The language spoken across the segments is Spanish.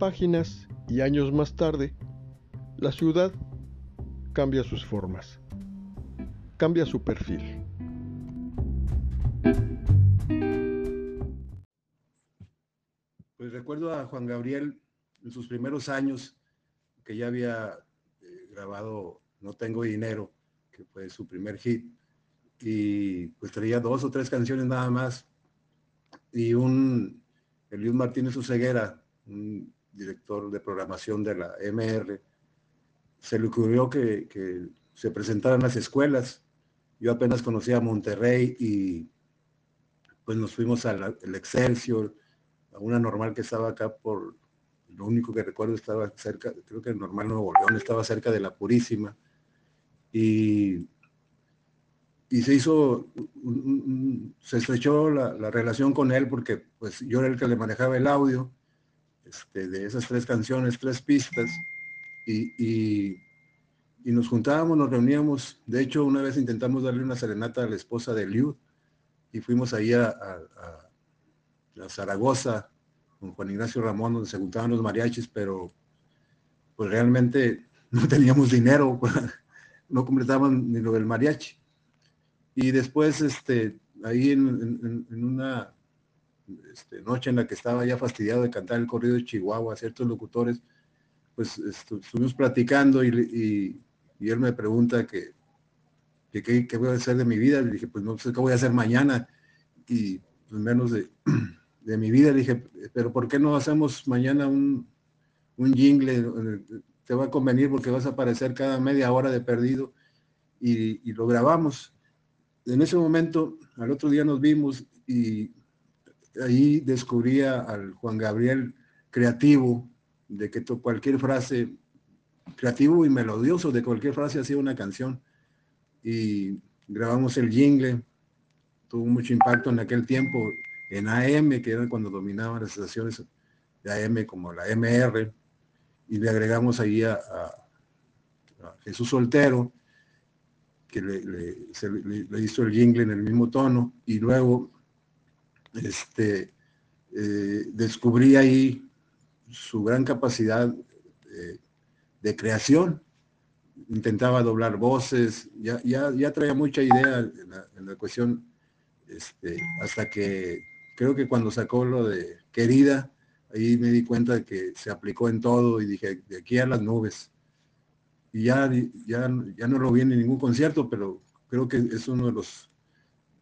páginas y años más tarde, la ciudad cambia sus formas, cambia su perfil. Pues recuerdo a Juan Gabriel en sus primeros años, que ya había eh, grabado No tengo dinero, que fue su primer hit, y pues traía dos o tres canciones nada más, y un Eliud Martínez Uceguera, un director de programación de la MR, se le ocurrió que, que se presentaran las escuelas. Yo apenas conocía a Monterrey y pues nos fuimos al Excelsior, a una normal que estaba acá por, lo único que recuerdo estaba cerca, creo que el normal Nuevo León estaba cerca de la Purísima. Y, y se hizo, se estrechó la, relación con él porque pues yo era el que le manejaba el audio este, de esas tres canciones, tres pistas. Y, y, nos juntábamos, nos reuníamos. De hecho, una vez intentamos darle una serenata a la esposa de Liu y fuimos ahí a, a Zaragoza con Juan Ignacio Ramón, donde se juntaban los mariachis, pero pues realmente no teníamos dinero, no completaban ni lo del mariachi. Y después, este, ahí en, una este, noche en la que estaba ya fastidiado de cantar el corrido de Chihuahua a ciertos locutores, pues estuvimos platicando y, él me pregunta que, qué voy a hacer de mi vida. Le dije, pues no sé qué voy a hacer mañana. Y pues menos de mi vida. dije, pero ¿por qué no hacemos mañana un, un jingle? Te va a convenir porque vas a aparecer cada media hora de perdido y, lo grabamos. En ese momento, al otro día nos vimos y ahí descubría al Juan Gabriel creativo, de que cualquier frase, creativo y melodioso, de cualquier frase hacía una canción. Y grabamos el jingle, tuvo mucho impacto en aquel tiempo en AM, que era cuando dominaban las estaciones de AM como la MR, y le agregamos ahí a, Jesús Soltero, que le, hizo el jingle en el mismo tono, y luego este, eh, descubrí ahí su gran capacidad de, creación. Intentaba doblar voces, ya, ya, traía mucha idea en la, cuestión, este, hasta que creo que cuando sacó lo de querida, ahí me di cuenta de que se aplicó en todo y dije, de aquí a las nubes. Y ya, ya, ya no lo vi en ningún concierto, pero creo que es uno de los,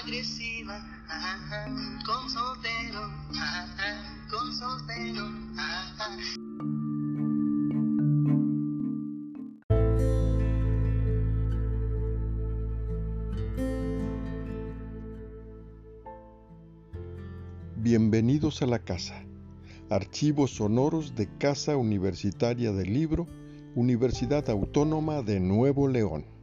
agresiva, con soltero, con soltero. Bienvenidos a la casa. Archivos sonoros de Casa Universitaria del Libro, Universidad Autónoma de Nuevo León.